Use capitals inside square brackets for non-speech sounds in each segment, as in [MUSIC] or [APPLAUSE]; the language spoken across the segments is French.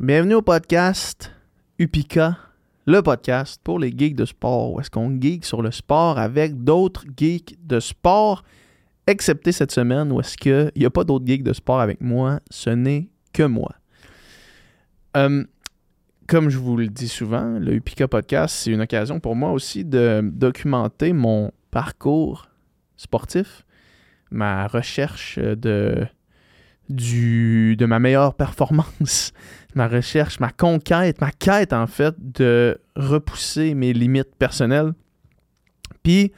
Bienvenue au podcast Upika, le podcast pour les geeks de sport, où est-ce qu'on geek sur le sport avec d'autres geeks de sport, excepté cette semaine où est-ce qu'il n'y a pas d'autres geeks de sport avec moi, ce n'est que moi. Euh, comme je vous le dis souvent, le Upika Podcast, c'est une occasion pour moi aussi de documenter mon parcours sportif, ma recherche de, ma meilleure performance, ma recherche, ma conquête, ma quête en fait de repousser mes limites personnelles. Puis,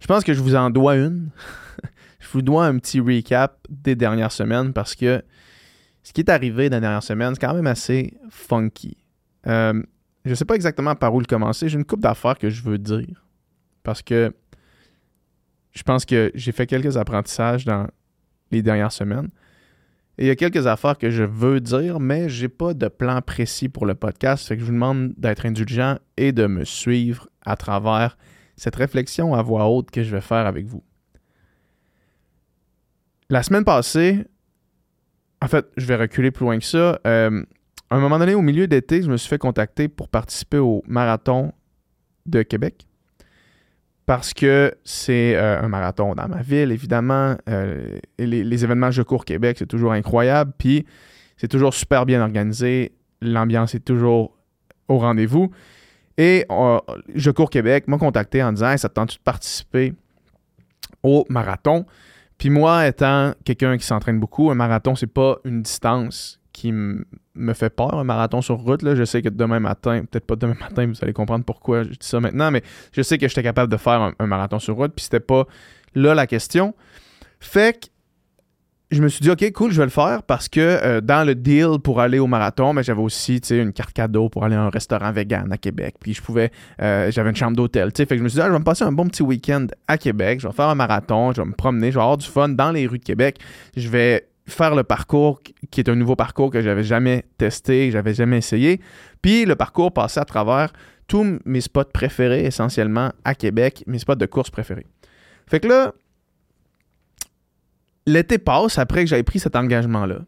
je pense que je vous en dois une. [LAUGHS] je vous dois un petit recap des dernières semaines parce que ce qui est arrivé dans les dernières semaines, c'est quand même assez funky. Euh, je ne sais pas exactement par où le commencer. J'ai une coupe d'affaires que je veux dire. Parce que je pense que j'ai fait quelques apprentissages dans les dernières semaines. Il y a quelques affaires que je veux dire, mais j'ai pas de plan précis pour le podcast. Que je vous demande d'être indulgent et de me suivre à travers cette réflexion à voix haute que je vais faire avec vous. La semaine passée, en fait, je vais reculer plus loin que ça. Euh, à un moment donné, au milieu d'été, je me suis fait contacter pour participer au marathon de Québec. Parce que c'est euh, un marathon dans ma ville, évidemment. Euh, les, événements Je cours Québec, c'est toujours incroyable. Puis c'est toujours super bien organisé. L'ambiance est toujours au rendez-vous. Et Je cours Québec m'a contacté en disant Ça te tente de participer au marathon? Puis moi, étant quelqu'un qui s'entraîne beaucoup, un marathon, c'est pas une distance qui me fait peur, un marathon sur route. Là. Je sais que demain matin, peut-être pas demain [LAUGHS] matin, vous allez comprendre pourquoi je dis ça maintenant, mais je sais que j'étais capable de faire un, marathon sur route, puis c'était pas là la question. Fait que je me suis dit, OK, cool, je vais le faire parce que euh, dans le deal pour aller au marathon, mais j'avais aussi une carte cadeau pour aller à un restaurant vegan à Québec. Puis je pouvais, euh, j'avais une chambre d'hôtel. Fait que je me suis dit, ah, je vais me passer un bon petit week-end à Québec. Je vais faire un marathon, je vais me promener, je vais avoir du fun dans les rues de Québec. Je vais faire le parcours qui est un nouveau parcours que j'avais jamais testé, que j'avais jamais essayé. Puis le parcours passait à travers tous mes spots préférés essentiellement à Québec, mes spots de course préférés. Fait que là, l'été passe après que j'avais pris cet engagement-là.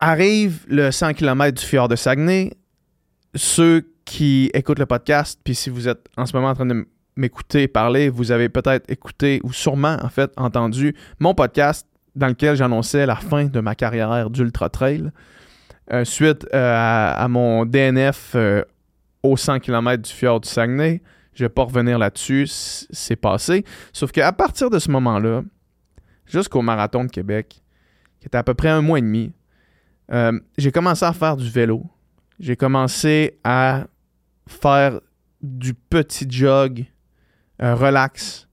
Arrive le 100 km du fjord de Saguenay. Ceux qui écoutent le podcast, puis si vous êtes en ce moment en train de m'écouter parler, vous avez peut-être écouté ou sûrement en fait entendu mon podcast dans lequel j'annonçais la fin de ma carrière d'ultra trail. Euh, suite euh, à, mon DNF euh, au 100 km du fjord du Saguenay, je vais pas revenir là-dessus, c'est passé. Sauf qu'à partir de ce moment-là, jusqu'au marathon de Québec, qui était à peu près un mois et demi, j'ai commencé à faire du vélo. J'ai commencé à faire du petit jog relax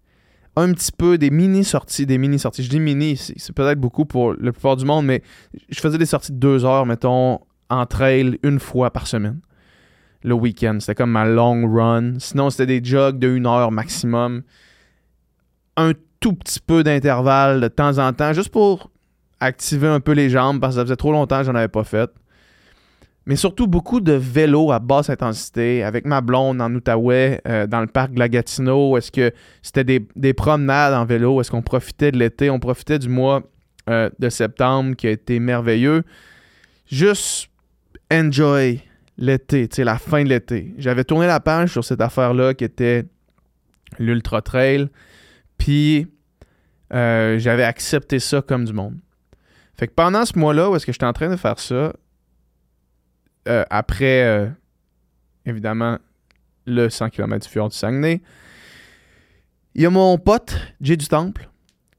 un petit peu des mini-sorties, des mini-sorties. Je dis mini, c'est peut-être beaucoup pour la plupart du monde, mais je faisais des sorties de deux heures, mettons, en trail une fois par semaine. Le week-end. C'était comme ma long run. Sinon, c'était des jogs de une heure maximum. Un tout petit peu d'intervalle de temps en temps, juste pour activer un peu les jambes, parce que ça faisait trop longtemps que j'en avais pas fait mais surtout beaucoup de vélo à basse intensité avec ma blonde en Outaouais, euh, dans le parc de la Gatineau. Est-ce que c'était des, promenades en vélo? Est-ce qu'on profitait de l'été? On profitait du mois euh, de septembre qui a été merveilleux. Juste enjoy l'été, la fin de l'été. J'avais tourné la page sur cette affaire-là qui était l'Ultra Trail. Puis euh, j'avais accepté ça comme du monde. Fait que pendant ce mois-là où est-ce que j'étais en train de faire ça, euh, après, euh, évidemment, le 100 km du fjord du Saguenay, il y a mon pote, Jay du Temple,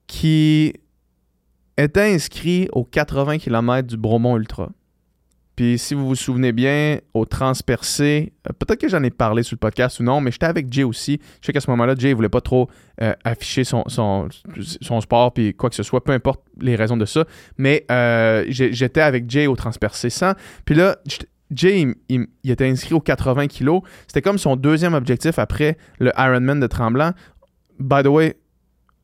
qui était inscrit aux 80 km du Bromont Ultra. Puis si vous vous souvenez bien, au transpercé, euh, peut-être que j'en ai parlé sur le podcast ou non, mais j'étais avec Jay aussi. Je sais qu'à ce moment-là, Jay ne voulait pas trop afficher son, son, sport puis quoi que ce soit, peu importe les raisons de ça. Mais j'étais avec Jay au transpercé 100. Puis là, Jay, il, était inscrit aux 80 kilos. C'était comme son deuxième objectif après le Ironman de Tremblant. By the way,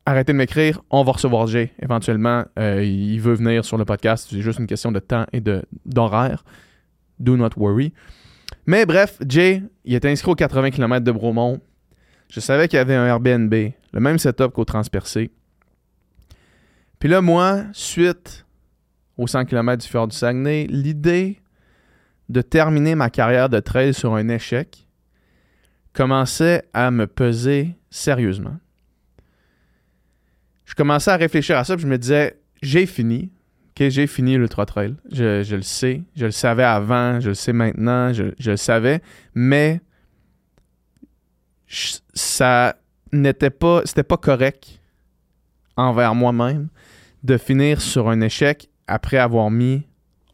arrêtez de m'écrire, on va recevoir Jay éventuellement. Euh, il veut venir sur le podcast. C'est juste une question de temps et d'horaire. Do not worry. Mais bref, Jay, il était inscrit aux 80 km de Bromont. Je savais qu'il y avait un Airbnb, le même setup qu'au Transpercé. Puis là, moi, suite aux 100 km du fjord du Saguenay, l'idée de terminer ma carrière de trail sur un échec commençait à me peser sérieusement. Je commençais à réfléchir à ça, puis je me disais, j'ai fini. J'ai fini l'Ultra Trail. Je, le sais. Je le savais avant, je le sais maintenant, je, je le savais. Mais ça n'était pas, c'était pas correct envers moi-même de finir sur un échec après avoir mis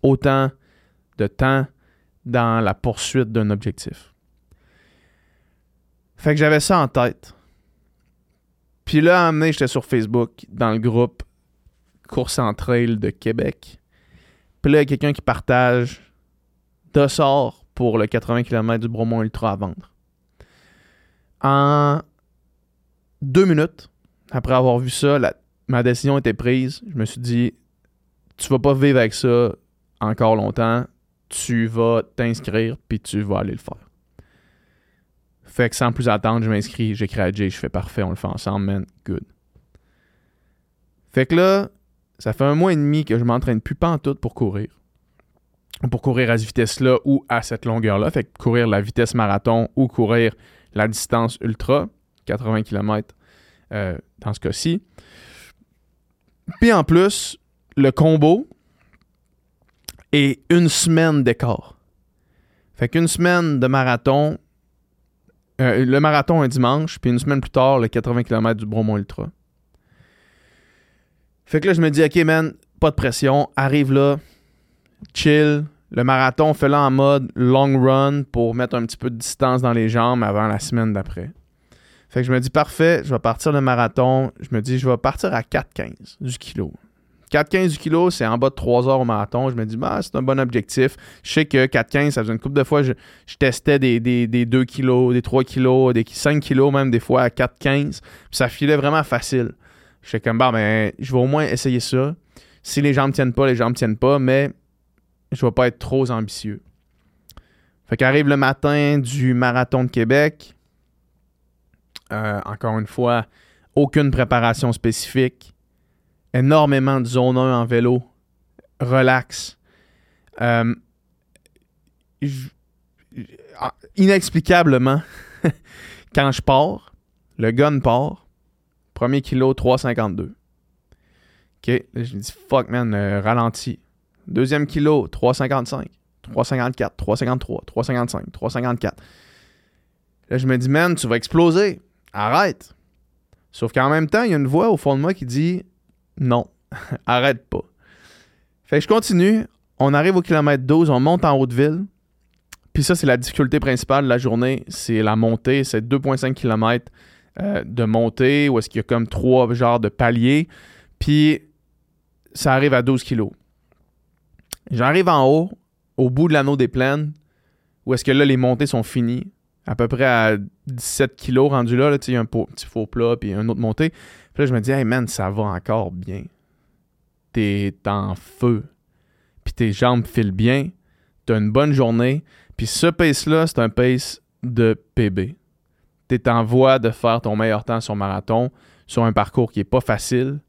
autant de temps dans la poursuite d'un objectif. Fait que j'avais ça en tête. Puis là, à moment j'étais sur Facebook dans le groupe Course en Trail de Québec. Puis là, il y a quelqu'un qui partage deux sorts pour le 80 km du Bromont Ultra à vendre. En deux minutes, après avoir vu ça, ma décision était prise. Je me suis dit, tu vas pas vivre avec ça encore longtemps. Tu vas t'inscrire, puis tu vas aller le faire. Fait que sans plus attendre, je m'inscris, j'écris à Jay, je fais parfait, on le fait ensemble, man, good. Fait que là, ça fait un mois et demi que je m'entraîne plus tout pour courir. Pour courir à cette vitesse-là ou à cette longueur-là. Fait que courir la vitesse marathon ou courir la distance ultra, 80 km euh, dans ce cas-ci. Puis en plus, le combo est une semaine d'écart. Fait qu'une semaine de marathon, euh, le marathon un dimanche, puis une semaine plus tard, le 80 km du Bromont Ultra. Fait que là, je me dis, OK, man, pas de pression, arrive là, chill. Le marathon, fais-le en mode long run pour mettre un petit peu de distance dans les jambes avant la semaine d'après. Fait que je me dis, parfait, je vais partir le marathon. Je me dis, je vais partir à 4,15 du kilo. 4,15 du kilo, c'est en bas de 3 heures au marathon. Je me dis, bah, c'est un bon objectif. Je sais que 4,15, ça faisait une couple de fois, je, testais des, 2 kilos, des 3 kilos, des 5 kilos même des fois à 4,15. Puis ça filait vraiment facile. Je fais comme, bah, ben, je vais au moins essayer ça. Si les jambes tiennent pas, les jambes tiennent pas, mais je vais pas être trop ambitieux. Fait qu'arrive le matin du marathon de Québec. Euh, encore une fois, aucune préparation spécifique. Énormément de zone 1 en vélo. Relax. Euh, ah, inexplicablement, [LAUGHS] quand je pars, le gun part. Premier kilo, 3,52. OK. je me dis, fuck, man, euh, ralenti. Deuxième kilo, 3,55. 3,54, 3,53, 3,55, 3,54. Là, je me dis, man, tu vas exploser arrête. Sauf qu'en même temps, il y a une voix au fond de moi qui dit non, [LAUGHS] arrête pas. Fait que je continue, on arrive au kilomètre 12, on monte en haute ville. Puis ça, c'est la difficulté principale de la journée, c'est la montée, c'est 2,5 km euh, de montée, où est-ce qu'il y a comme trois genres de paliers. Puis ça arrive à 12 kg. J'arrive en haut, au bout de l'anneau des plaines, où est-ce que là, les montées sont finies à peu près à 17 kilos rendu là, il y a un petit faux plat puis un autre montée. Puis là, je me dis, hey man, ça va encore bien. T'es en feu. Puis tes jambes filent bien. T'as une bonne journée. Puis ce pace-là, c'est un pace de PB. T'es en voie de faire ton meilleur temps sur marathon, sur un parcours qui est pas facile.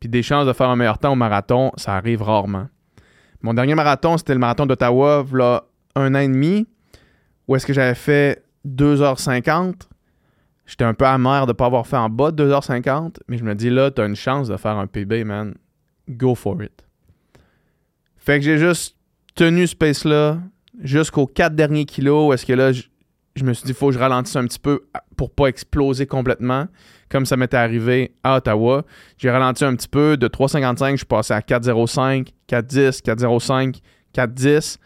Puis des chances de faire un meilleur temps au marathon, ça arrive rarement. Mon dernier marathon, c'était le marathon d'Ottawa, là, un an et demi où est-ce que j'avais fait 2h50. J'étais un peu amer de ne pas avoir fait en bas de 2h50, mais je me dis là, tu as une chance de faire un PB, man. Go for it. Fait que j'ai juste tenu ce pace-là jusqu'aux 4 derniers kilos, est-ce que là, je, me suis dit, il faut que je ralentisse un petit peu pour pas exploser complètement, comme ça m'était arrivé à Ottawa. J'ai ralenti un petit peu, de 3,55, je suis passé à 4,05, 4,10, 4,05, 4,10.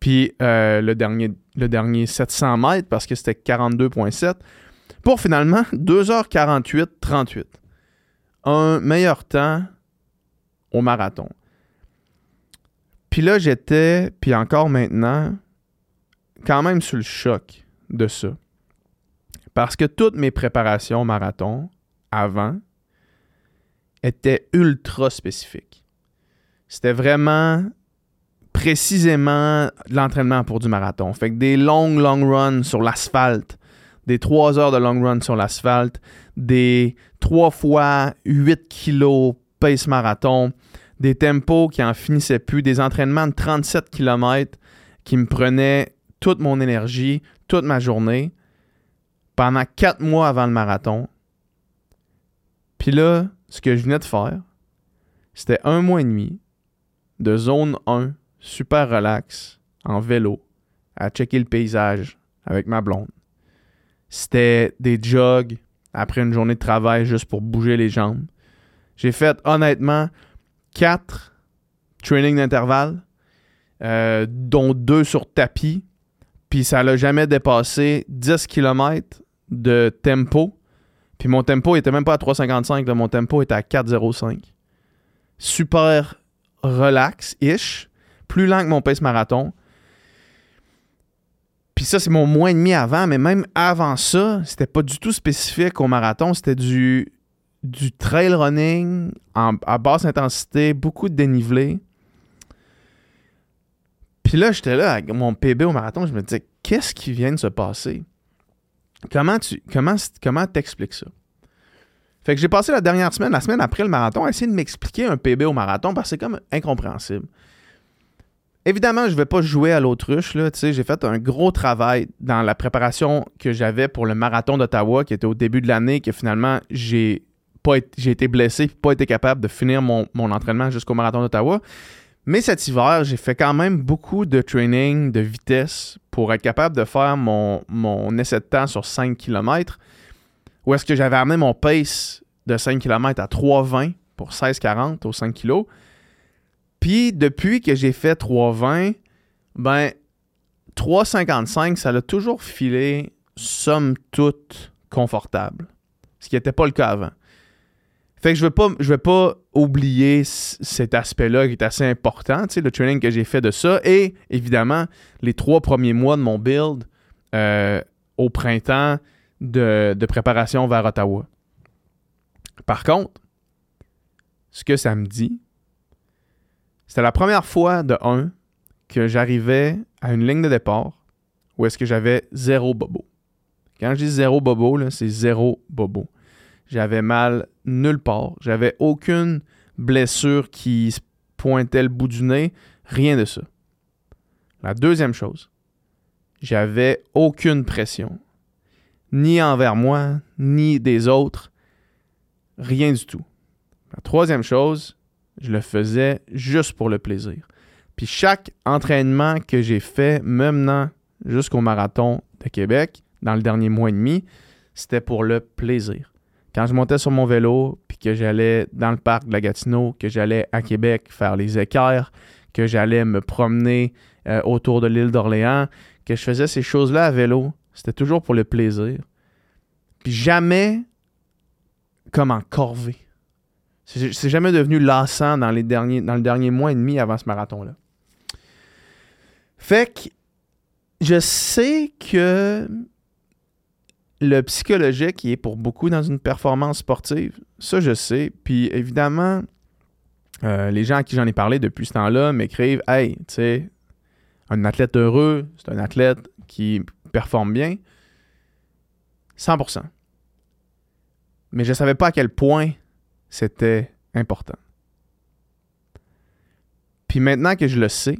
Puis euh, le, dernier, le dernier 700 mètres parce que c'était 42,7 pour finalement 2h48-38. Un meilleur temps au marathon. Puis là, j'étais, puis encore maintenant, quand même sous le choc de ça. Parce que toutes mes préparations au marathon avant étaient ultra spécifiques. C'était vraiment précisément l'entraînement pour du marathon. Fait que des longs, long runs sur l'asphalte, des 3 heures de long run sur l'asphalte, des 3 fois 8 kilos pace marathon, des tempos qui en finissaient plus, des entraînements de 37 km qui me prenait toute mon énergie, toute ma journée, pendant quatre mois avant le marathon. Puis là, ce que je venais de faire, c'était un mois et demi de zone 1, super relax, en vélo, à checker le paysage avec ma blonde. C'était des jogs après une journée de travail juste pour bouger les jambes. J'ai fait honnêtement quatre trainings d'intervalle, euh, dont deux sur tapis. Puis ça l'a jamais dépassé 10 km de tempo. Puis mon tempo était même pas à 3,55, mon tempo était à 4,05. Super relax-ish, plus lent que mon pace marathon. Puis ça, c'est mon mois et demi avant, mais même avant ça, c'était pas du tout spécifique au marathon. C'était du, trail running à basse intensité, beaucoup de dénivelé. Puis là, j'étais là avec mon PB au marathon, je me disais, qu'est-ce qui vient de se passer? Comment tu comment, comment t'expliques ça? Fait que j'ai passé la dernière semaine, la semaine après le marathon, à essayer de m'expliquer un PB au marathon parce que c'est comme incompréhensible. Évidemment, je ne vais pas jouer à l'autruche. J'ai fait un gros travail dans la préparation que j'avais pour le marathon d'Ottawa, qui était au début de l'année, que finalement, j'ai été blessé, pas été capable de finir mon, mon entraînement jusqu'au marathon d'Ottawa. Mais cet hiver, j'ai fait quand même beaucoup de training de vitesse pour être capable de faire mon, mon essai de temps sur 5 km. Où est-ce que j'avais amené mon pace de 5 km à 3,20 pour 16,40 au 5 kg. Puis depuis que j'ai fait 3,20, ben 3,55, ça l'a toujours filé, somme toute, confortable. Ce qui n'était pas le cas avant. Fait que je ne pas, vais pas oublier cet aspect-là qui est assez important, le training que j'ai fait de ça. Et évidemment, les trois premiers mois de mon build euh, au printemps de, préparation vers Ottawa. Par contre, ce que ça me dit, c'était la première fois de un que j'arrivais à une ligne de départ où est-ce que j'avais zéro bobo. Quand je dis zéro bobo, c'est zéro bobo. J'avais mal nulle part. J'avais aucune blessure qui pointait le bout du nez. Rien de ça. La deuxième chose, j'avais aucune pression. Ni envers moi, ni des autres. Rien du tout. La troisième chose, je le faisais juste pour le plaisir. Puis chaque entraînement que j'ai fait, menant jusqu'au marathon de Québec, dans le dernier mois et demi, c'était pour le plaisir. Quand je montais sur mon vélo, puis que j'allais dans le parc de la Gatineau, que j'allais à Québec faire les équerres, que j'allais me promener euh, autour de l'île d'Orléans, que je faisais ces choses-là à vélo, c'était toujours pour le plaisir. Puis jamais comme en corvée. C'est jamais devenu lassant dans, les derniers, dans le dernier mois et demi avant ce marathon-là. Fait que je sais que le psychologique qui est pour beaucoup dans une performance sportive. Ça, je sais. Puis évidemment, euh, les gens à qui j'en ai parlé depuis ce temps-là m'écrivent Hey, tu sais, un athlète heureux, c'est un athlète qui performe bien. 100%. Mais je ne savais pas à quel point c'était important. Puis maintenant que je le sais,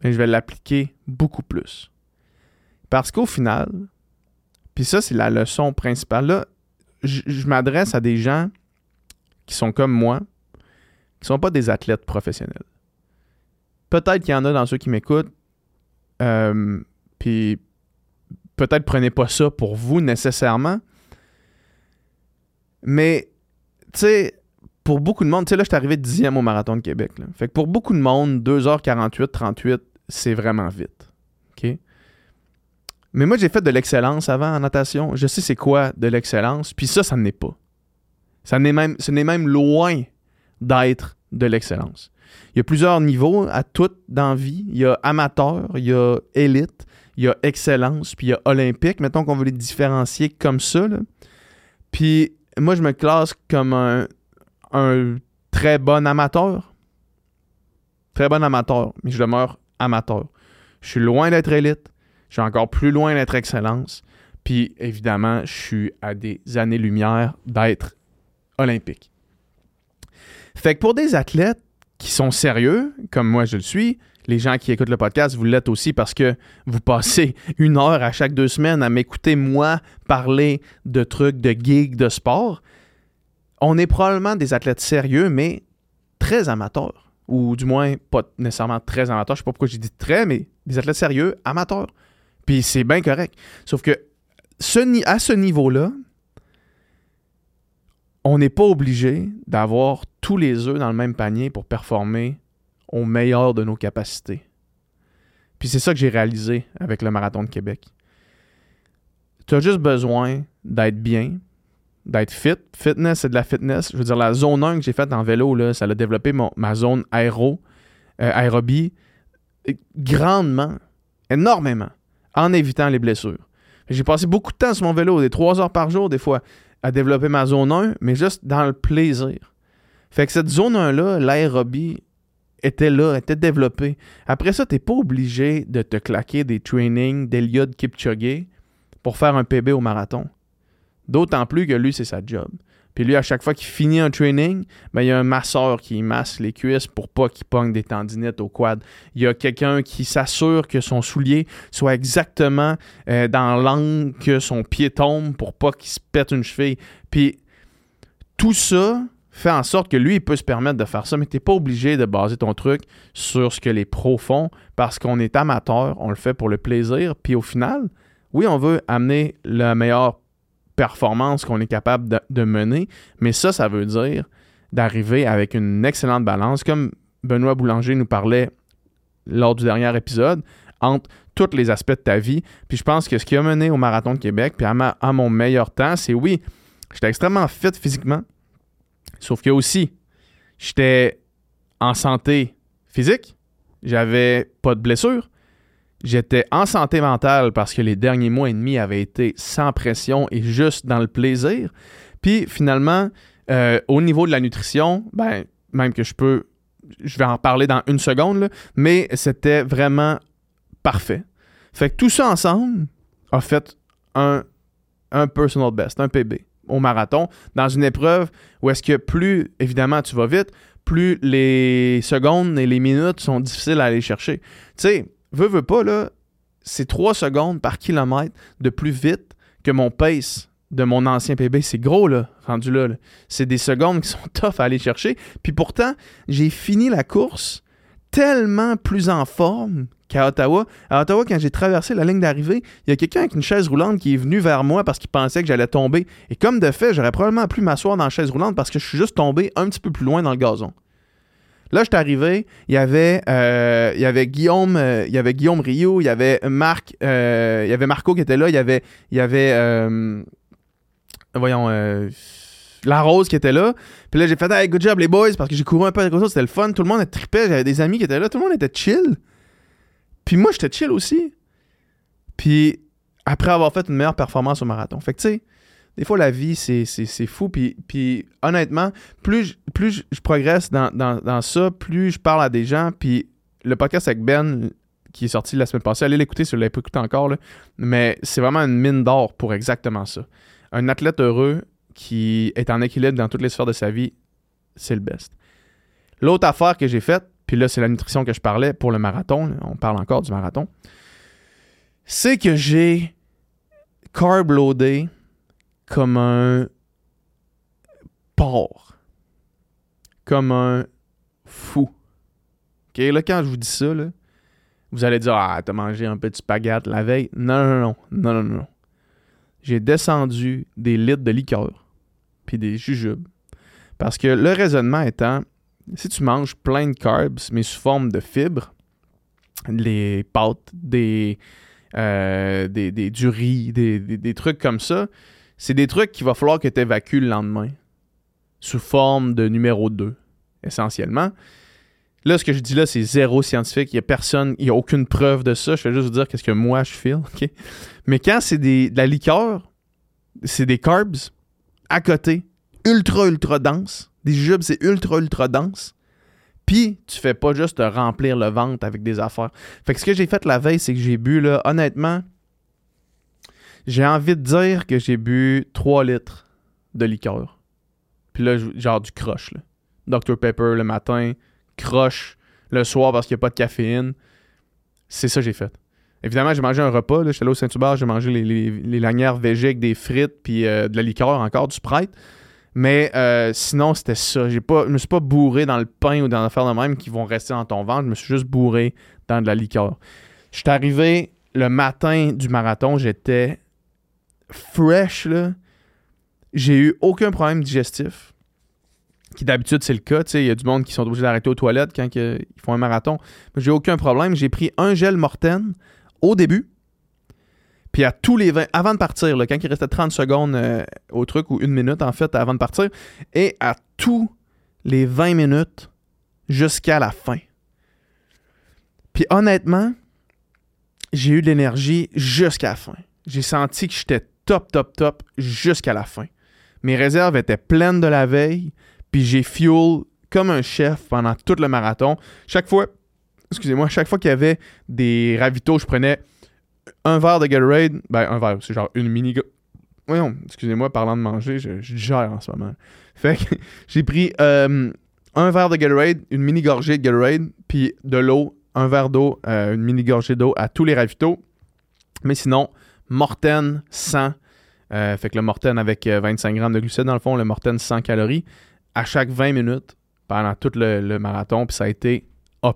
ben, je vais l'appliquer beaucoup plus. Parce qu'au final, puis ça, c'est la leçon principale. Là, je, m'adresse à des gens qui sont comme moi, qui ne sont pas des athlètes professionnels. Peut-être qu'il y en a dans ceux qui m'écoutent, euh, puis peut-être prenez pas ça pour vous nécessairement, mais, tu sais, pour beaucoup de monde, tu sais, là, je suis arrivé dixième au marathon de Québec. Fait que pour beaucoup de monde, 2h48, 38, c'est vraiment vite. OK? Mais moi, j'ai fait de l'excellence avant en natation. Je sais c'est quoi de l'excellence. Puis ça, ça n'est pas. Ça n'est même, loin d'être de l'excellence. Il y a plusieurs niveaux à tout dans vie. Il y a amateur, il y a élite, il y a excellence, puis il y a olympique. Mettons qu'on veut les différencier comme ça. Puis moi, je me classe comme un, très bon amateur. Très bon amateur, mais je demeure amateur. Je suis loin d'être élite. Je suis encore plus loin d'être excellence. Puis évidemment, je suis à des années-lumière d'être olympique. Fait que pour des athlètes qui sont sérieux, comme moi je le suis, les gens qui écoutent le podcast, vous l'êtes aussi parce que vous passez [LAUGHS] une heure à chaque deux semaines à m'écouter, moi, parler de trucs, de gigs, de sport. On est probablement des athlètes sérieux, mais très amateurs. Ou du moins, pas nécessairement très amateurs. Je sais pas pourquoi j'ai dit très, mais des athlètes sérieux, amateurs. Puis c'est bien correct. Sauf que à ce niveau-là, on n'est pas obligé d'avoir tous les œufs dans le même panier pour performer au meilleur de nos capacités. Puis c'est ça que j'ai réalisé avec le marathon de Québec. Tu as juste besoin d'être bien, d'être fit. Fitness, c'est de la fitness. Je veux dire, la zone 1 que j'ai faite en vélo, là, ça a développé ma zone aéro, euh, aérobie grandement, énormément, en évitant les blessures. J'ai passé beaucoup de temps sur mon vélo, des 3 heures par jour, des fois, à développer ma zone 1, mais juste dans le plaisir. Fait que cette zone 1-là, l'aérobie, était là, était développée. Après ça, tu n'es pas obligé de te claquer des trainings d'Eliud Kipchoge pour faire un PB au marathon. D'autant plus que lui, c'est sa job. Puis lui, à chaque fois qu'il finit un training, ben, il y a un masseur qui masse les cuisses pour pas qu'il pogne des tendinites au quad. Il y a quelqu'un qui s'assure que son soulier soit exactement euh, dans l'angle que son pied tombe pour pas qu'il se pète une cheville. Puis tout ça fait en sorte que lui, il peut se permettre de faire ça, mais tu n'es pas obligé de baser ton truc sur ce que les pros font parce qu'on est amateur, on le fait pour le plaisir. Puis au final, oui, on veut amener la meilleure performance qu'on est capable de, mener. Mais ça, ça veut dire d'arriver avec une excellente balance, comme Benoît Boulanger nous parlait lors du dernier épisode, entre tous les aspects de ta vie. Puis je pense que ce qui a mené au Marathon de Québec, puis à, à mon meilleur temps, c'est oui, j'étais extrêmement fit physiquement, sauf que aussi, j'étais en santé physique, j'avais pas de blessure, J'étais en santé mentale parce que les derniers mois et demi avaient été sans pression et juste dans le plaisir. Puis finalement, euh, au niveau de la nutrition, ben, même que je peux, je vais en parler dans une seconde, mais c'était vraiment parfait. Fait que tout ça ensemble a fait un, un personal best, un PB au marathon, dans une épreuve où est-ce que plus, évidemment, tu vas vite, plus les secondes et les minutes sont difficiles à aller chercher. Tu sais, veux, veux pas, là, c'est 3 secondes par kilomètre de plus vite que mon pace de mon ancien PB. C'est gros, là, rendu là. C'est des secondes qui sont [LAUGHS] tough à aller chercher. Puis pourtant, j'ai fini la course tellement plus en forme qu'à Ottawa. À Ottawa, quand j'ai traversé la ligne d'arrivée, il y a quelqu'un avec une chaise roulante qui est venu vers moi parce qu'il pensait que j'allais tomber. Et comme de fait, j'aurais probablement pu m'asseoir dans la chaise roulante parce que je suis juste tombé un petit peu plus loin dans le gazon. Là, je suis arrivé, il y avait, euh, il y avait Guillaume, euh, il y avait Guillaume Rio, il y avait Marc, euh, il y avait Marco qui était là, il y avait, il y avait, voyons, La Rose qui était là. Puis là, j'ai fait, hey, good job les boys, parce que j'ai couru un peu avec eux, c'était le fun. Tout le monde était trippé, j'avais des amis qui étaient là, tout le monde était chill. Puis moi, j'étais chill aussi. Puis après avoir fait une meilleure performance au marathon. Fait que tu sais, des fois, la vie, c'est, fou. Puis, puis honnêtement, plus, je, plus je, progresse dans, ça, plus je parle à des gens. Puis le podcast avec Ben, qui est sorti la semaine passée, allez l'écouter si vous ne l'avez pas écouté encore. Là. Mais c'est vraiment une mine d'or pour exactement ça. Un athlète heureux qui est en équilibre dans toutes les sphères de sa vie, c'est le best. L'autre affaire que j'ai faite, puis là, c'est la nutrition que je parlais pour le marathon, on parle encore du marathon, c'est que j'ai carb loadé comme un porc. Comme un fou. OK, là, quand je vous dis ça, vous allez dire Ah, t'as mangé un petit spaghetti la veille. Non, non, non. Non, non, non. J'ai descendu des litres de liqueur puis des jujubes. Parce que le raisonnement étant, si tu manges plein de carbs, mais sous forme de fibres, les pâtes, des, euh, des, des, du riz, des, des, trucs comme ça, c'est des trucs qu'il va falloir que tu évacues le lendemain, sous forme de numéro 2, essentiellement. Là, ce que je dis là, c'est zéro scientifique. Il n'y a personne, il n'y a aucune preuve de ça. Je vais juste vous dire qu'est-ce que moi je feel. ok? Mais quand c'est de la liqueur, c'est des carbs à côté, ultra, ultra dense. Des jujubes, c'est ultra, ultra dense. Puis, tu fais pas juste te remplir le ventre avec des affaires. Fait que ce que j'ai fait la veille, c'est que j'ai bu, là, honnêtement, j'ai envie de dire que j'ai bu 3 litres de liqueur. Puis là, genre du crush. Là. Dr Pepper le matin, crush le soir parce qu'il n'y a pas de caféine. C'est ça que j'ai fait. Évidemment, j'ai mangé un repas. J'étais là au Saint-Hubert, j'ai mangé les, lanières végé avec des frites puis euh, de la liqueur encore, du Sprite. Mais euh, sinon, c'était ça. J'ai pas, je me suis pas bourré dans le pain ou dans l'affaire de même qui vont rester dans ton ventre. Je me suis juste bourré dans de la liqueur. Je suis arrivé le matin du marathon, j'étais fresh. J'ai eu aucun problème digestif. Qui d'habitude, c'est le cas. Il y a du monde qui sont obligés d'arrêter aux toilettes quand ils font un marathon. J'ai aucun problème. J'ai pris un gel Morten au début. Puis à tous les 20, avant de partir, quand il restait 30 secondes euh, au truc, ou une minute en fait, avant de partir, et à tous les 20 minutes jusqu'à la fin. Puis honnêtement, j'ai eu de l'énergie jusqu'à la fin. J'ai senti que j'étais top, top, top jusqu'à la fin. Mes réserves étaient pleines de la veille, puis j'ai fuel comme un chef pendant tout le marathon. Chaque fois, excusez-moi, chaque fois qu'il y avait des ravitaux, je prenais un verre de Gatorade, ben un verre, c'est genre une mini. Voyons, excusez-moi, parlant de manger, je, gère en ce moment. Fait que [LAUGHS] j'ai pris euh, un verre de Gatorade, une mini gorgée de Gatorade, puis de l'eau, un verre d'eau, euh, une mini gorgée d'eau à tous les ravitaux. Mais sinon, Morten 100. Euh, fait que le Morten avec 25 grammes de glucides dans le fond, le Morten 100 calories à chaque 20 minutes pendant tout le, marathon, puis ça a été A.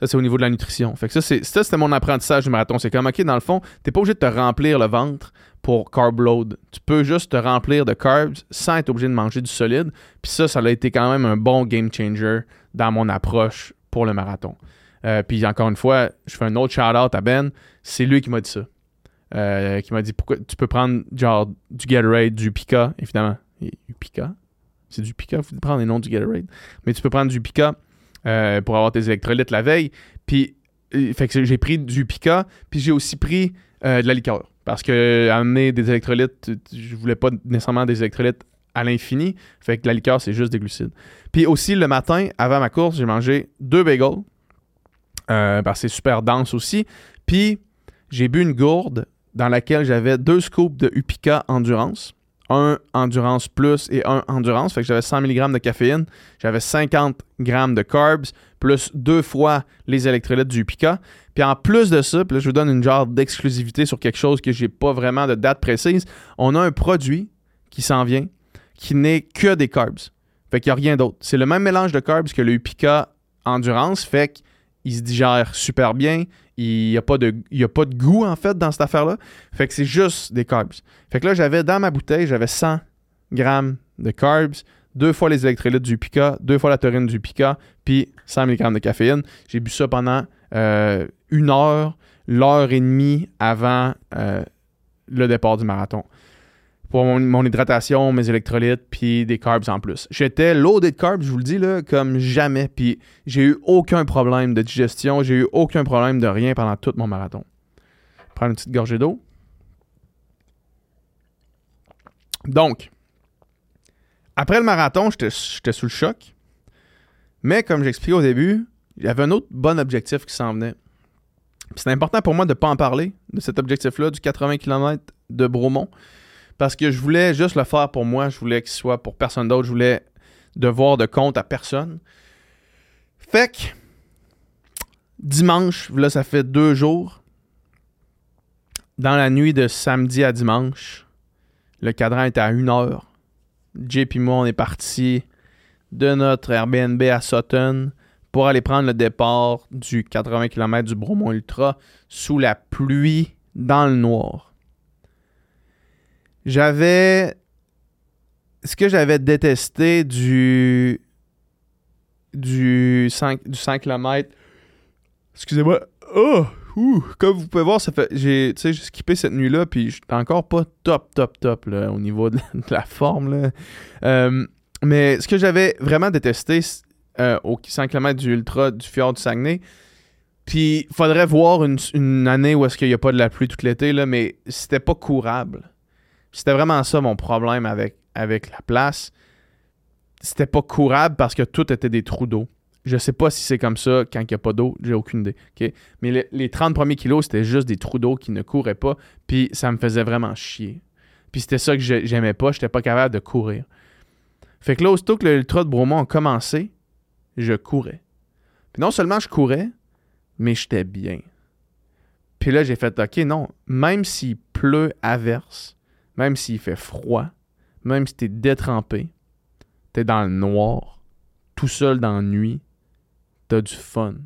Ça, c'est au niveau de la nutrition. Fait que ça, c'est, ça, c'était mon apprentissage du marathon. C'est comme, OK, dans le fond, t'es pas obligé de te remplir le ventre pour carb load. Tu peux juste te remplir de carbs sans être obligé de manger du solide. Puis ça, ça a été quand même un bon game changer dans mon approche pour le marathon. Euh, puis encore une fois, je fais un autre shout-out à Ben. C'est lui qui m'a dit ça. Euh, qui m'a dit pourquoi tu peux prendre genre du Gatorade, du Pika, évidemment. Du Pika. C'est du Pika, faut prendre les noms du Gatorade. Mais tu peux prendre du Pika euh, pour avoir tes électrolytes la veille. Puis, euh, fait que j'ai pris du Pika, puis j'ai aussi pris euh, de la liqueur. Parce que amener des électrolytes, je voulais pas nécessairement des électrolytes à l'infini. Fait que la liqueur, c'est juste des glucides. Puis aussi, le matin, avant ma course, j'ai mangé deux bagels. c'est super dense aussi. Puis, j'ai bu une gourde dans laquelle j'avais deux scoops de Upika Endurance un endurance plus et un endurance. Fait que j'avais 100 mg de caféine, j'avais 50 g de carbs, plus deux fois les électrolytes du Pika. Puis en plus de ça, puis là, je vous donne une genre d'exclusivité sur quelque chose que j'ai pas vraiment de date précise. On a un produit qui s'en vient qui n'est que des carbs. Fait qu'il n'y a rien d'autre. C'est le même mélange de carbs que le Upika Endurance. Fait qu'il se digère super bien. Il n'y a, pas de, a pas de goût, en fait, dans cette affaire-là. Fait que c'est juste des carbs. Fait que là, j'avais dans ma bouteille, j'avais 100 grammes de carbs, deux fois les électrolytes du Pika, deux fois la taurine du Pika, puis 100 mg de caféine. J'ai bu ça pendant euh, une heure, l'heure et demie avant euh, le départ du marathon pour mon, hydratation, mes électrolytes, puis des carbs en plus. J'étais loaded de carbs, je vous le dis, là, comme jamais. Puis j'ai eu aucun problème de digestion, j'ai eu aucun problème de rien pendant tout mon marathon. Prendre une petite gorgée d'eau. Donc, après le marathon, j'étais sous le choc. Mais comme j'expliquais au début, il y avait un autre bon objectif qui s'en venait. C'est important pour moi de ne pas en parler, de cet objectif-là, du 80 km de Bromont parce que je voulais juste le faire pour moi. Je voulais qu'il soit pour personne d'autre. Je voulais devoir de compte à personne. Fait que dimanche, là, ça fait deux jours. Dans la nuit de samedi à dimanche, le cadran était à une heure. Jay et moi, on est parti de notre Airbnb à Sutton pour aller prendre le départ du 80 km du Bromont Ultra sous la pluie dans le noir. J'avais. Ce que j'avais détesté du. Du 5, du 5 km. Excusez-moi. Oh! comme vous pouvez voir, ça fait. J'ai, j'ai skippé cette nuit-là, puis j'étais encore pas top, top, top là, au niveau de la, forme. Là. Euh, mais ce que j'avais vraiment détesté euh, au 100 km du Ultra du Fjord du Saguenay, puis faudrait voir une, une, année où est-ce qu'il n'y a pas de la pluie tout l'été, là, mais c'était pas courable. C'était vraiment ça mon problème avec, avec la place. C'était pas courable parce que tout était des trous d'eau. Je sais pas si c'est comme ça quand il n'y a pas d'eau, j'ai aucune idée. Mais les 30 premiers kilos, c'était juste des trous d'eau qui ne couraient pas, puis ça me faisait vraiment chier. Puis c'était ça que j'aimais pas, j'étais pas capable de courir. Fait que là, aussitôt que l'Ultra de Bromont a commencé, je courais. Puis non seulement je courais, mais j'étais bien. Puis là, j'ai fait, OK, non, même s'il pleut averse, même s'il fait froid, même si t'es détrempé, t'es dans le noir, tout seul dans la nuit, t'as du fun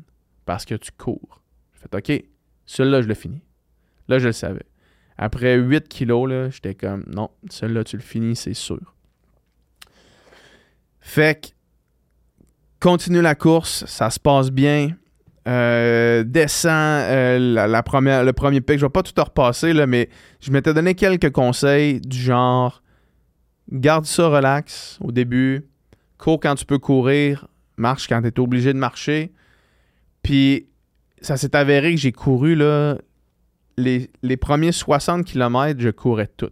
parce que tu cours. J'ai fait, OK, celui-là, je l'ai fini. Là, je le savais. Après 8 kilos, j'étais comme, non, celui-là, tu le finis, c'est sûr. Fait que, continue la course, ça se passe bien. Euh, descend euh, le premier pic. Je vais pas tout repasser, là, mais je m'étais donné quelques conseils du genre garde ça relax au début, cours quand tu peux courir, marche quand tu es obligé de marcher. Puis ça s'est avéré que j'ai couru là, les, les, premiers 60 km, je courais tout.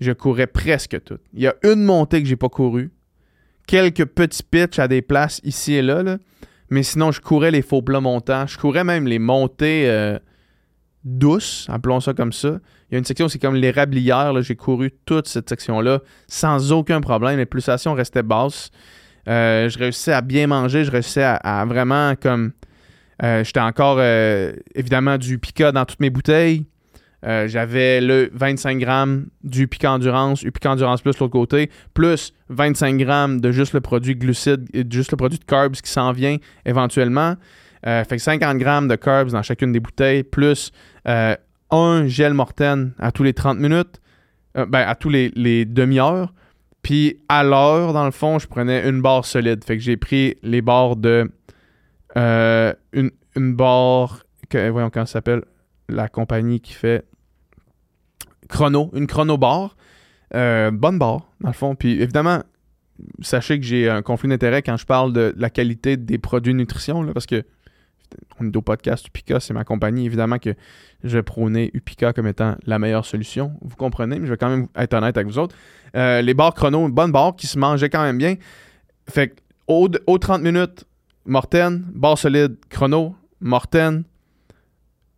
Je courais presque tout. Il y a une montée que j'ai pas couru. Quelques petits pitchs à des places ici et là, là mais sinon, je courais les faux plats montants. Je courais même les montées euh, douces, appelons ça comme ça. Il y a une section, c'est comme l'érablière. J'ai couru toute cette section-là sans aucun problème. Les pulsations restaient basses. Euh, je réussissais à bien manger. Je réussissais à, vraiment comme. Euh, j'étais encore évidemment du pica dans toutes mes bouteilles. Euh, j'avais le 25 grammes du pic endurance, du pic endurance plus l'autre côté, plus 25 grammes de juste le produit glucide, juste le produit de carbs qui s'en vient éventuellement. Euh, fait que 50 grammes de carbs dans chacune des bouteilles, plus euh, un gel mortaine à tous les 30 minutes, ben, à tous les, demi-heures. Puis à l'heure, dans le fond, je prenais une barre solide. Fait que j'ai pris les barres de. une, une barre. Que, voyons comment ça s'appelle. La compagnie qui fait chrono, une chrono bar. Euh, bonne barre, dans le fond. Puis évidemment, sachez que j'ai un conflit d'intérêt quand je parle de la qualité des produits nutrition, parce que on est au podcast Upica, c'est ma compagnie. Évidemment que je prônais Upica comme étant la meilleure solution. Vous comprenez, mais je vais quand même être honnête avec vous autres. Euh, les barres chrono, une bonne barre qui se mangeait quand même bien. Fait que au, 30 minutes, Morten, barre solide, chrono, Morten,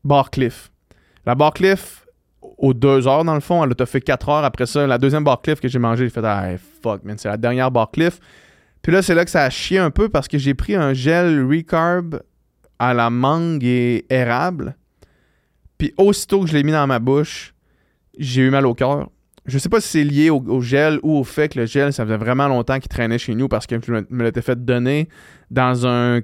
barre cliff. La barre cliff, aux deux heures, dans le fond. Elle a fait quatre heures après ça. La deuxième bar cliff que j'ai mangé, j'ai fait Ah, fuck, man, c'est la dernière bar cliff. Puis là, c'est là que ça a chié un peu parce que j'ai pris un gel recarb à la mangue et érable. Puis aussitôt que je l'ai mis dans ma bouche, j'ai eu mal au cœur. Je sais pas si c'est lié au, gel ou au fait que le gel, ça faisait vraiment longtemps qu'il traînait chez nous parce que je me l'étais fait donner dans un,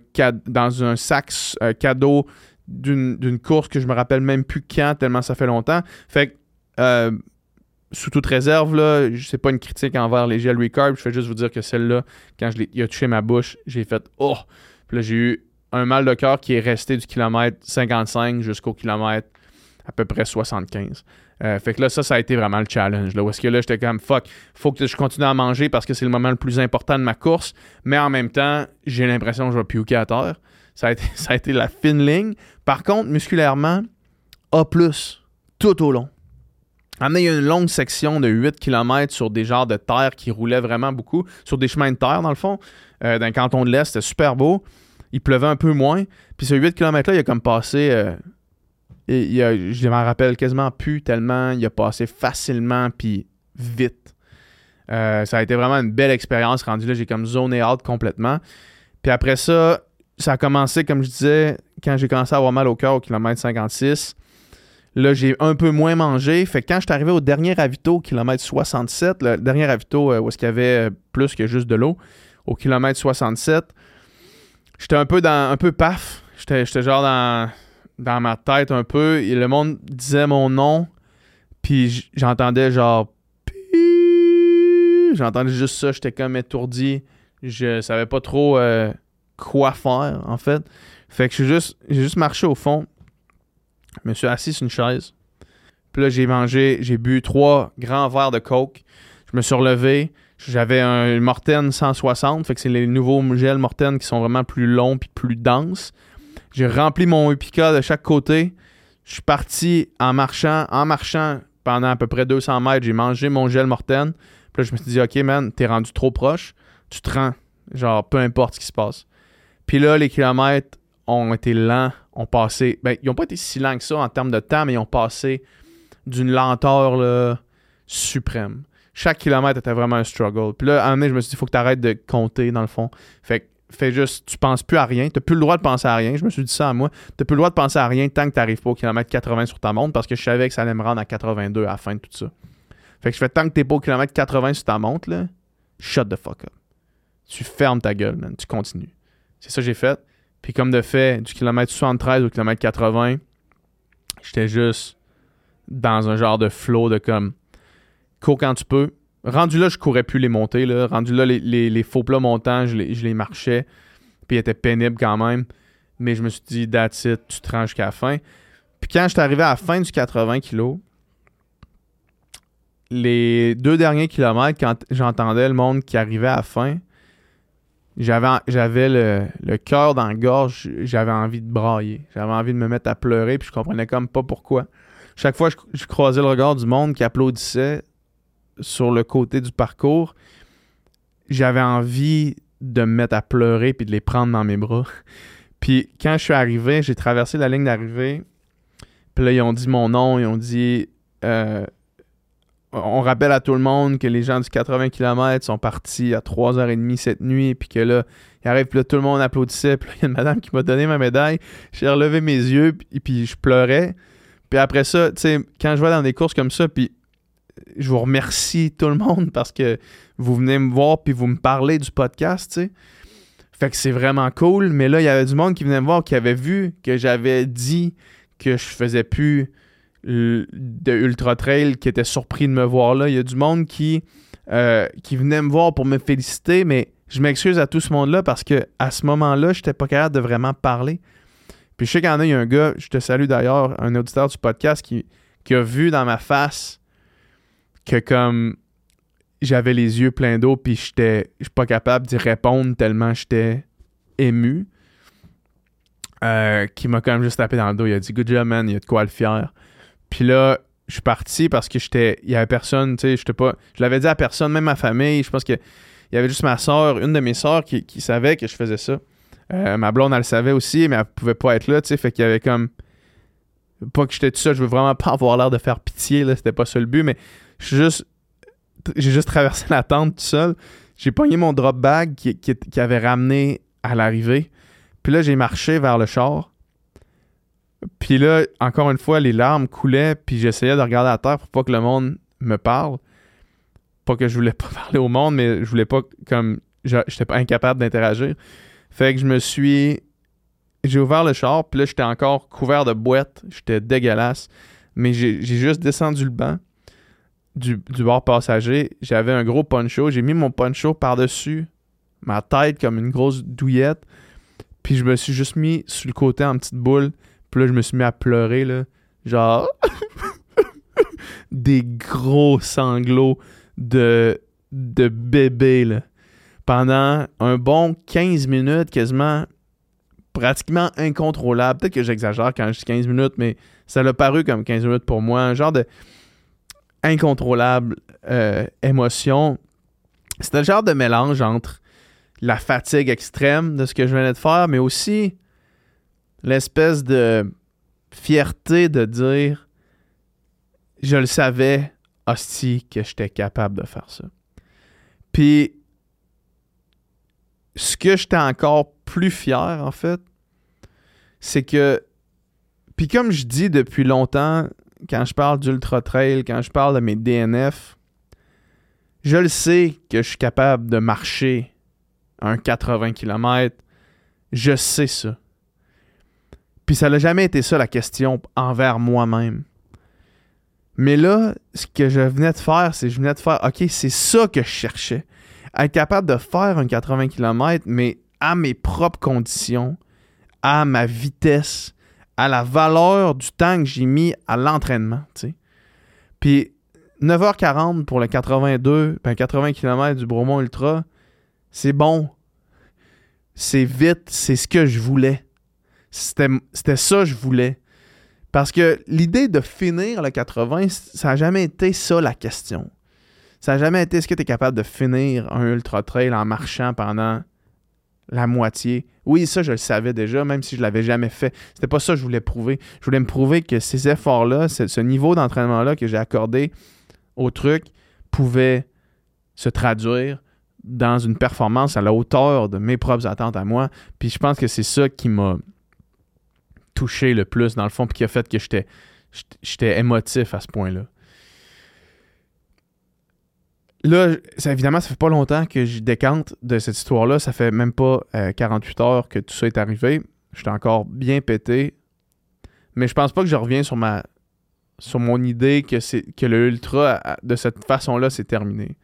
dans un sac euh, cadeau d'une course que je me rappelle même plus quand, tellement ça fait longtemps. Fait que, euh, sous toute réserve, là, c'est pas une critique envers les gels Recarb, je fais juste vous dire que celle-là, quand je il a touché ma bouche, j'ai fait Oh! Puis là, j'ai eu un mal de cœur qui est resté du kilomètre 55 jusqu'au kilomètre à peu près 75. Euh, fait que là, ça, ça a été vraiment le challenge. Là, où est-ce que là, j'étais comme fuck, faut que je continue à manger parce que c'est le moment le plus important de ma course, mais en même temps, j'ai l'impression que je vais puker à terre. Ça a, été, [LAUGHS] ça a été la fine ligne. Par contre, musculairement, A, tout au long. il y a une longue section de 8 km sur des genres de terre qui roulaient vraiment beaucoup, sur des chemins de terre, dans le fond, euh, dans le canton de l'Est. C'était super beau. Il pleuvait un peu moins. Puis ce 8 km-là, il a comme passé. Euh, il a, je m'en rappelle quasiment plus tellement il a passé facilement puis vite. Euh, ça a été vraiment une belle expérience. Rendu là, j'ai comme zoné out complètement. Puis après ça, ça a commencé, comme je disais, quand j'ai commencé à avoir mal au cœur au kilomètre 56. Là, j'ai un peu moins mangé. Fait que quand je suis arrivé au dernier ravito, au kilomètre 67, le dernier ravito euh, où est-ce qu'il y avait euh, plus que juste de l'eau, au kilomètre 67, j'étais un peu dans un peu paf. J'étais genre dans, dans ma tête un peu. Et le monde disait mon nom. Puis j'entendais genre. J'entendais juste ça. J'étais comme étourdi. Je savais pas trop. Euh, quoi faire, en fait. Fait que j'ai juste, marché au fond. Je me suis assis sur une chaise. Puis là, j'ai mangé, j'ai bu trois grands verres de Coke. Je me suis relevé. J'avais un Morten 160. Fait que c'est les nouveaux gels Morten qui sont vraiment plus longs puis plus denses. J'ai rempli mon Upica de chaque côté. Je suis parti en marchant. En marchant pendant à peu près 200 mètres, j'ai mangé mon gel Morten. Puis là, je me suis dit, OK, man, t'es rendu trop proche. Tu te rends. Genre, peu importe ce qui se passe. Puis là, les kilomètres ont été lents, ont passé. Ben, ils n'ont pas été si lents que ça en termes de temps, mais ils ont passé d'une lenteur suprême. Chaque kilomètre était vraiment un struggle. Puis là, à un moment donné, je me suis dit, il faut que tu arrêtes de compter, dans le fond. Fait fais juste, tu penses plus à rien, tu plus le droit de penser à rien. Je me suis dit ça à moi. Tu plus le droit de penser à rien tant que tu n'arrives pas au kilomètre 80 sur ta montre parce que je savais que ça allait me rendre à 82 à la fin de tout ça. Fait que je fais tant que t'es pas au kilomètre 80 sur ta montre, là, shut the fuck up. Tu fermes ta gueule, man. Tu continues. C'est ça que j'ai fait. Puis comme de fait, du kilomètre 73 au kilomètre 80, j'étais juste dans un genre de flow de comme cours quand tu peux. Rendu là, je courais plus les montées. Là. Rendu là, les, faux plats montants, je les, je les marchais. Puis ils étaient pénibles quand même. Mais je me suis dit, that's it, tu te rends jusqu'à la fin. Puis quand j'étais arrivé à la fin du 80 kg, les deux derniers kilomètres, quand j'entendais le monde qui arrivait à la fin, j'avais, le, le cœur dans la gorge, j'avais envie de brailler. J'avais envie de me mettre à pleurer, puis je comprenais comme pas pourquoi. Chaque fois que je, croisais le regard du monde qui applaudissait sur le côté du parcours, j'avais envie de me mettre à pleurer puis de les prendre dans mes bras. [LAUGHS] Puis quand je suis arrivé, j'ai traversé la ligne d'arrivée. Puis là, ils ont dit mon nom, ils ont dit euh, on rappelle à tout le monde que les gens du 80 km sont partis à 3h30 cette nuit, puis que là, il arrive, puis là, tout le monde applaudissait, [LAUGHS] puis il y a une madame qui m'a donné ma médaille. J'ai relevé mes yeux, puis, puis je pleurais. Puis après ça, tu sais, quand je vais dans des courses comme ça, puis je vous remercie tout le monde parce que vous venez me voir, puis vous me parlez du podcast, tu sais. Fait que c'est vraiment cool, mais là, il y avait du monde qui venait me voir, qui avait vu que j'avais dit que je faisais plus de Ultra Trail qui était surpris de me voir là. Il y a du monde qui, euh, qui venait me voir pour me féliciter, mais je m'excuse à tout ce monde-là parce que à ce moment-là, je n'étais pas capable de vraiment parler. Puis je sais qu'il y en a, il y a un gars, je te salue d'ailleurs, un auditeur du podcast qui, qui a vu dans ma face que comme j'avais les yeux pleins d'eau puis j'étais pas capable d'y répondre tellement j'étais ému. Euh, qui m'a quand même juste tapé dans le dos. Il a dit Good job, man, il y a de quoi le fier. Puis là, je suis parti parce que j'étais. Il y avait personne, tu sais, j'étais pas. Je l'avais dit à personne, même ma famille. Je pense que il y avait juste ma soeur, une de mes soeurs qui, savait que je faisais ça. Euh, ma blonde, elle le savait aussi, mais elle pouvait pas être là, tu sais. Fait qu'il y avait comme. Pas que j'étais tout ça, je veux vraiment pas avoir l'air de faire pitié, là. C'était pas ça le but, mais je juste. J'ai juste traversé la tente tout seul. J'ai pogné mon drop bag qui avait ramené à l'arrivée. Puis là, j'ai marché vers le char. Puis là, encore une fois, les larmes coulaient, puis j'essayais de regarder à terre pour pas que le monde me parle. Pas que je voulais pas [LAUGHS] parler au monde, mais je voulais pas comme. J'étais pas incapable d'interagir. Fait que je me suis. J'ai ouvert le char, puis là, j'étais encore couvert de boîtes. J'étais dégueulasse. Mais j'ai juste descendu le banc du, du bord passager. J'avais un gros poncho. J'ai mis mon poncho par-dessus ma tête comme une grosse douillette. Puis je me suis juste mis sur le côté en petite boule. Puis là, je me suis mis à pleurer, là. Genre. [LAUGHS] des gros sanglots de, bébé. Pendant un bon 15 minutes, quasiment pratiquement incontrôlable. Peut-être que j'exagère quand je dis 15 minutes, mais ça l'a paru comme 15 minutes pour moi. Un genre de incontrôlable euh, émotion. C'était le genre de mélange entre la fatigue extrême de ce que je venais de faire, mais aussi l'espèce de fierté de dire je le savais, hostie, que j'étais capable de faire ça. Puis, ce que j'étais encore plus fier, en fait, c'est que, puis comme je dis depuis longtemps, quand je parle d'Ultra Trail, quand je parle de mes DNF, je le sais que je suis capable de marcher un 80 km. Je sais ça. Puis ça n'a jamais été ça la question envers moi-même. Mais là, ce que je venais de faire, c'est que je venais de faire, OK, c'est ça que je cherchais. Être capable de faire un 80 km, mais à mes propres conditions, à ma vitesse, à la valeur du temps que j'ai mis à l'entraînement. Puis 9h40 pour le 82, ben 80 km du Bromont Ultra, c'est bon. C'est vite, c'est ce que je voulais. C'était ça que je voulais. Parce que l'idée de finir le 80, ça n'a jamais été ça la question. Ça n'a jamais été est-ce que tu es capable de finir un ultra trail en marchant pendant la moitié? Oui, ça, je le savais déjà, même si je ne l'avais jamais fait. C'était pas ça que je voulais prouver. Je voulais me prouver que ces efforts-là, ce, niveau d'entraînement-là que j'ai accordé au truc, pouvait se traduire dans une performance à la hauteur de mes propres attentes à moi. Puis je pense que c'est ça qui m'a touché le plus dans le fond, puis qui a fait que j'étais, j'étais émotif à ce point-là. Là, évidemment, ça fait pas longtemps que je décante de cette histoire-là. Ça fait même pas 48 euh, heures que tout ça est arrivé. J'étais encore bien pété. Mais je pense pas que je reviens sur ma sur mon idée que c'est que le ultra de cette façon-là c'est terminé.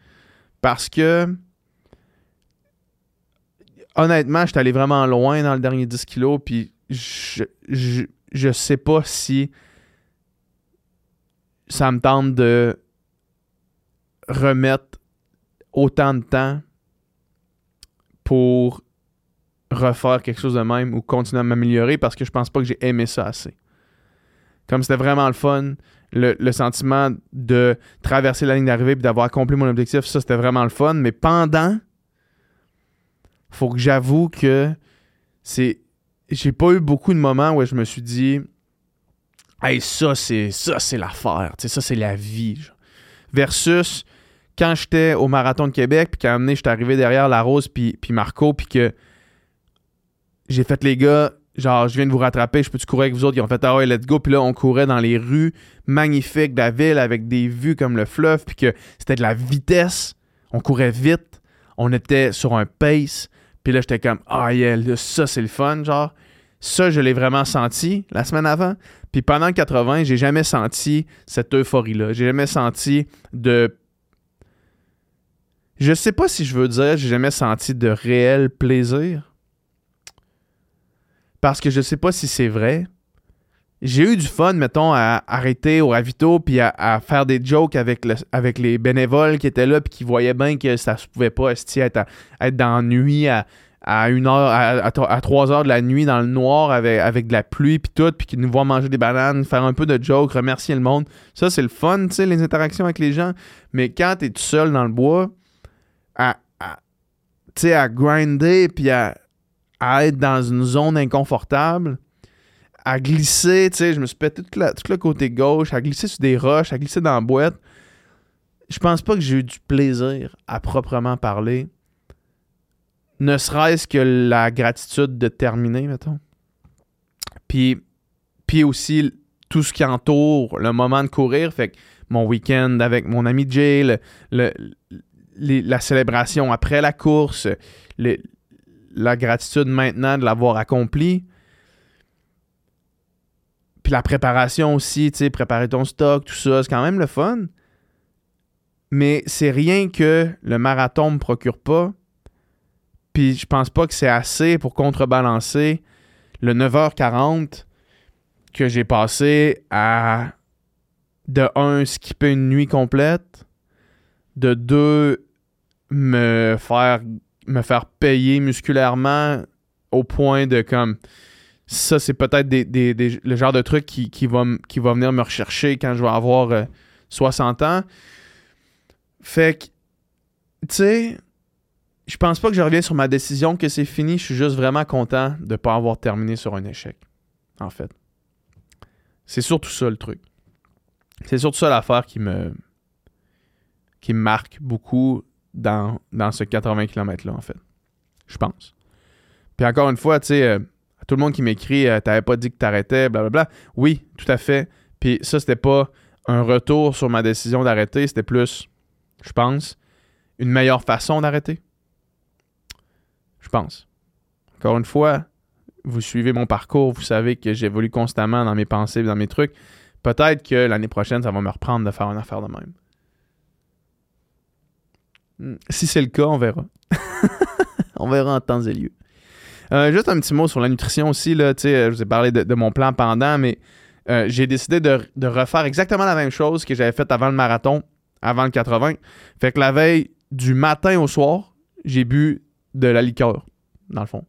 Parce que honnêtement, j'étais allé vraiment loin dans le dernier 10 kilos, puis je, je, je sais pas si ça me tente de remettre autant de temps pour refaire quelque chose de même ou continuer à m'améliorer parce que je pense pas que j'ai aimé ça assez. Comme c'était vraiment le fun, le, sentiment de traverser la ligne d'arrivée et d'avoir accompli mon objectif, ça c'était vraiment le fun. Mais pendant, faut que j'avoue que c'est. J'ai pas eu beaucoup de moments où je me suis dit Hey, ça, c'est ça, c'est l'affaire. Ça, c'est la vie. Versus quand j'étais au Marathon de Québec, puis moment j'étais arrivé derrière La Rose puis, puis Marco, puis que j'ai fait les gars, genre, je viens de vous rattraper, je peux-tu courir avec vous autres? Ils ont fait, ah ouais, let's go. Puis là, on courait dans les rues magnifiques de la ville avec des vues comme le fleuve, puis que c'était de la vitesse. On courait vite. On était sur un pace. Puis là, j'étais comme, ah yeah, ça, c'est le fun, genre. Ça, je l'ai vraiment senti la semaine avant. Puis pendant le 80, j'ai jamais senti cette euphorie-là. J'ai jamais senti de je sais pas si je veux dire j'ai jamais senti de réel plaisir. Parce que je sais pas si c'est vrai. J'ai eu du fun, mettons, à arrêter au ravito puis à, faire des jokes avec, les bénévoles qui étaient là puis qui voyaient bien que ça se pouvait pas être, être dans la nuit à, à une heure, à, à, 3 heures de la nuit dans le noir avec, de la pluie puis tout, puis qui nous voient manger des bananes, faire un peu de jokes, remercier le monde. Ça, c'est le fun, tu sais, les interactions avec les gens. Mais quand t'es tout seul dans le bois, à, à grinder puis à, être dans une zone inconfortable, à glisser, tu sais, je me suis pété tout, le côté gauche, à glisser sur des roches, à glisser dans la boîte. Je pense pas que j'ai eu du plaisir à proprement parler. Ne serait-ce que la gratitude de terminer, mettons. Puis, puis aussi tout ce qui entoure le moment de courir. Fait que mon week-end avec mon ami Jay, le, la célébration après la course, la gratitude maintenant de l'avoir accompli. Puis la préparation aussi, tu sais, préparer ton stock, tout ça, c'est quand même le fun. Mais c'est rien que le marathon me procure pas. Puis je pense pas que c'est assez pour contrebalancer le 9h40 que j'ai passé à de un skipper une nuit complète, de deux me faire me faire payer musculairement au point de comme ça c'est peut-être des, le genre de truc qui, qui, va, qui va venir me rechercher quand je vais avoir 60 euh, ans. Fait que tu sais je pense pas que je reviens sur ma décision que c'est fini, je suis juste vraiment content de pas avoir terminé sur un échec en fait. C'est surtout ça le truc. C'est surtout ça l'affaire qui me qui marque beaucoup dans, dans ce 80 km-là, en fait. Je pense. Puis encore une fois, tu sais, euh, tout le monde qui m'écrit, euh, t'avais pas dit que t'arrêtais, blablabla. Oui, tout à fait. Puis ça, c'était pas un retour sur ma décision d'arrêter, c'était plus, je pense, une meilleure façon d'arrêter. Je pense. Encore une fois, vous suivez mon parcours, vous savez que j'évolue constamment dans mes pensées, dans mes trucs. Peut-être que l'année prochaine, ça va me reprendre de faire une affaire de même. Hmm. Si c'est le cas, on verra. [LAUGHS] on verra en temps et lieu. Euh, juste un petit mot sur la nutrition aussi. Là, je vous ai parlé de, mon plan pendant, mais euh, j'ai décidé de, refaire exactement la même chose que j'avais fait avant le marathon, avant le 80. Fait que la veille, du matin au soir, j'ai bu de la liqueur, dans le fond.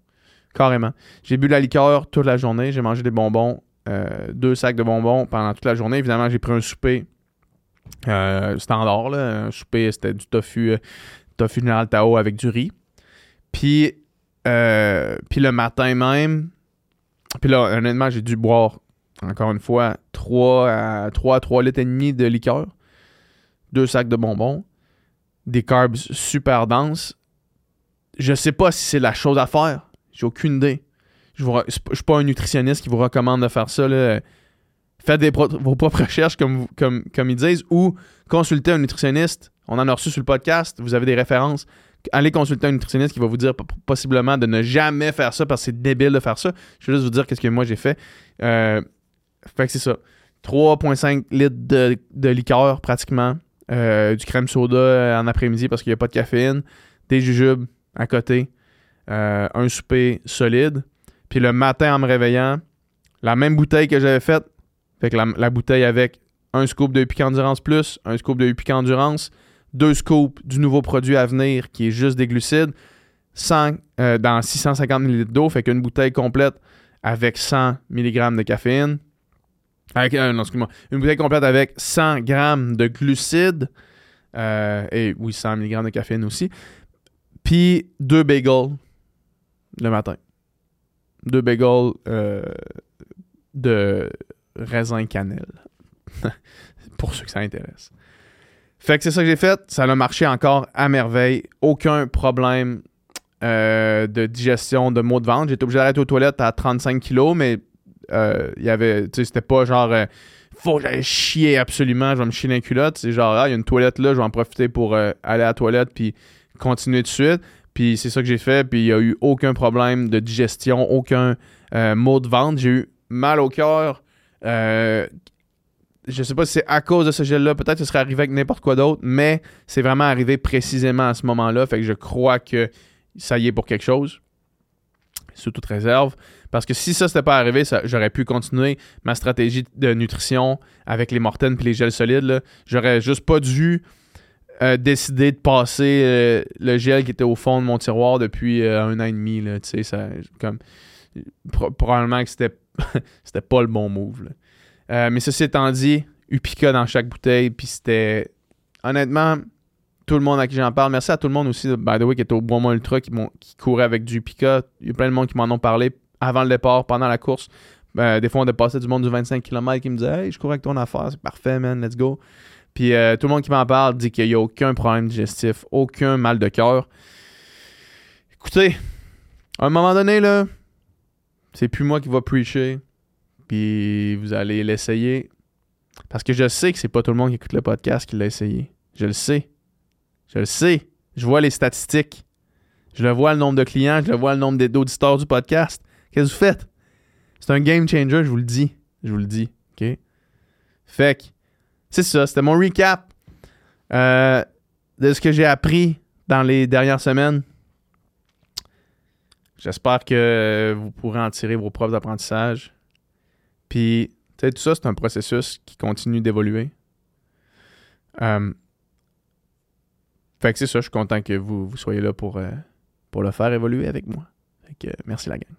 Carrément. J'ai bu de la liqueur toute la journée. J'ai mangé des bonbons, euh, deux sacs de bonbons pendant toute la journée. Évidemment, j'ai pris un souper euh, standard, là. Un souper, c'était du tofu, euh, tofu général Tao avec du riz. Puis, euh, puis le matin même, puis là, honnêtement, j'ai dû boire, encore une fois, 3 à 3, 3 litres et demi de liqueur, deux sacs de bonbons, des carbs super denses, je sais pas si c'est la chose à faire. J'ai aucune idée. Je ne suis pas un nutritionniste qui vous recommande de faire ça. Faites vos propres recherches, comme, comme, comme ils disent, ou consultez un nutritionniste. On en a reçu sur le podcast. Vous avez des références. Allez consulter un nutritionniste qui va vous dire possiblement de ne jamais faire ça parce que c'est débile de faire ça. Je vais juste vous dire qu'est-ce que moi j'ai fait. Euh, fait que c'est ça. 3,5 litres de, liqueur pratiquement. Euh, du crème soda en après-midi parce qu'il n'y a pas de caféine. Des jujubes à côté. Euh, un souper solide. Puis le matin en me réveillant, la même bouteille que j'avais faite. Fait que la, bouteille avec un scoop de Epic Endurance Plus, un scoop de Epic Endurance, deux scoops du nouveau produit à venir qui est juste des glucides, 100, euh, dans 650 ml d'eau, fait qu'une bouteille complète avec 100 mg de caféine. Avec, euh, non. Une bouteille complète avec 100 g de glucides. Euh, et oui, 100 mg de caféine aussi. Puis deux bagels le matin. Deux bagels de raisin cannelle. [LAUGHS] Pour ceux que ça intéresse. Fait que c'est ça que j'ai fait. Ça a marché encore à merveille. Aucun problème euh, de digestion, de maux de ventre. J'étais obligé d'arrêter aux toilettes à 35 kilos, mais euh, il y avait. C'était pas genre. Euh, faut que chier absolument, je vais me chier dans culotte. C'est genre, ah, il y a une toilette là, je vais en profiter pour aller à la toilette puis continuer de suite. Puis c'est ça que j'ai fait, puis il n'y a eu aucun problème de digestion, aucun mot de ventre. J'ai eu mal au cœur je sais pas si c'est à cause de ce gel-là, peut-être que ce serait arrivé avec n'importe quoi d'autre, mais c'est vraiment arrivé précisément à ce moment-là. Fait que je crois que ça y est pour quelque chose. Sous toute réserve. Parce que si ça n'était pas arrivé, j'aurais pu continuer ma stratégie de nutrition avec les mortaines et les gels solides. J'aurais juste pas dû euh, décider de passer euh, le gel qui était au fond de mon tiroir depuis euh, un an et demi. Là, ça, comme, probablement que c'était, [LAUGHS] c'était pas le bon move. Euh, mais ceci étant dit, Upica dans chaque bouteille, puis c'était honnêtement tout le monde à qui j'en parle. Merci à tout le monde aussi, by the way, qui était au Bois Ultra, qui, courait avec du Upica. Il y a plein de monde qui m'en ont parlé avant le départ, pendant la course. Euh, des fois, on dépassait du monde du 25 km qui me disait Hey, je cours avec ton affaire, c'est parfait, man, let's go. Puis euh, tout le monde qui m'en parle dit qu'il n'y a aucun problème digestif, aucun mal de cœur. Écoutez, à un moment donné, là, c'est plus moi qui va preacher puis vous allez l'essayer. Parce que je sais que c'est pas tout le monde qui écoute le podcast qui l'a essayé. Je le sais. Je le sais. Je vois les statistiques. Je le vois le nombre de clients, je le vois le nombre d'auditeurs du podcast. Qu'est-ce que vous faites? C'est un game changer, je vous le dis. Je vous le dis. OK? Fait que, c'est ça. C'était mon recap euh, de ce que j'ai appris dans les dernières semaines. J'espère que vous pourrez en tirer vos propres apprentissages. Puis, tu tout ça, c'est un processus qui continue d'évoluer. Euh, fait que c'est ça, je suis content que vous, vous soyez là pour, euh, pour le faire évoluer avec moi. Fait que, merci la gang.